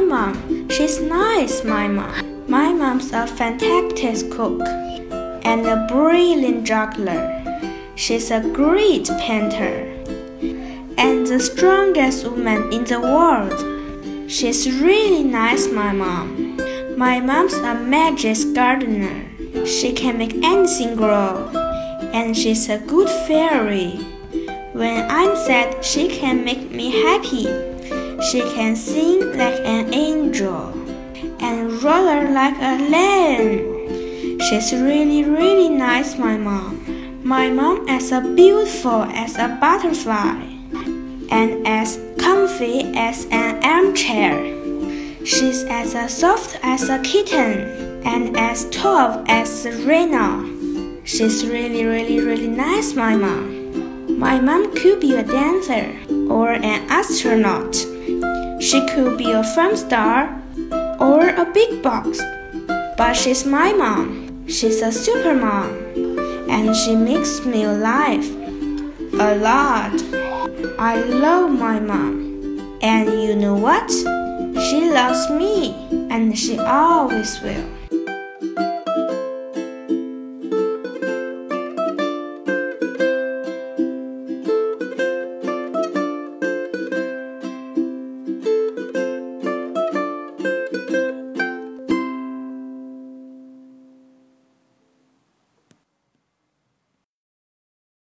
mom. She's nice, my mom. My mom's a fantastic cook and a brilliant juggler. She's a great painter and the strongest woman in the world. She's really nice, my mom. My mom's a magic gardener. She can make anything grow, and she's a good fairy. When I'm sad, she can make me happy. She can sing like an angel and roll like a lamb. She's really, really nice, my mom. My mom is as beautiful as a butterfly and as comfy as an armchair. She's as soft as a kitten and as tall as a Rena. She's really, really, really nice, my mom. My mom could be a dancer or an astronaut. She could be a film star or a big boss. But she's my mom. She's a super mom. And she makes me alive. A lot. I love my mom. And you know what? She loves me. And she always will.